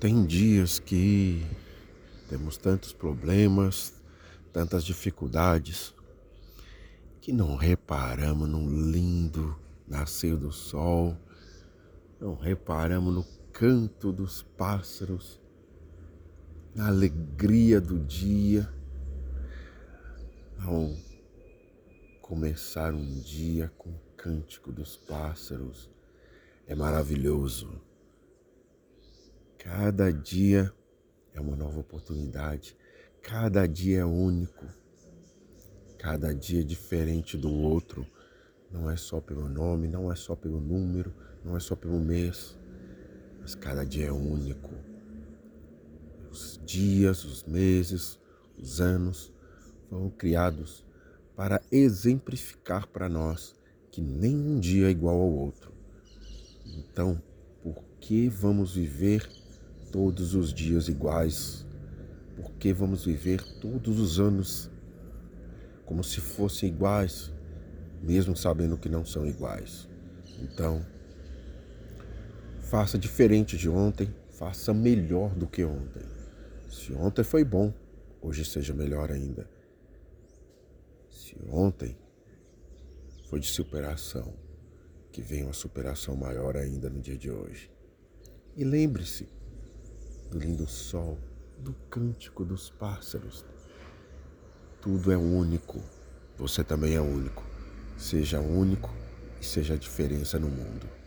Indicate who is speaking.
Speaker 1: Tem dias que temos tantos problemas, tantas dificuldades, que não reparamos no lindo nascer do sol, não reparamos no canto dos pássaros, na alegria do dia, ao começar um dia com o cântico dos pássaros. É maravilhoso. Cada dia é uma nova oportunidade, cada dia é único, cada dia é diferente do outro. Não é só pelo nome, não é só pelo número, não é só pelo mês, mas cada dia é único. Os dias, os meses, os anos foram criados para exemplificar para nós que nenhum dia é igual ao outro. Então, por que vamos viver todos os dias iguais? Por que vamos viver todos os anos como se fossem iguais, mesmo sabendo que não são iguais? Então, faça diferente de ontem, faça melhor do que ontem. Se ontem foi bom, hoje seja melhor ainda. Se ontem foi de superação, que venha uma superação maior ainda no dia de hoje. E lembre-se, do lindo sol, do cântico dos pássaros. Tudo é único. Você também é único. Seja único e seja a diferença no mundo.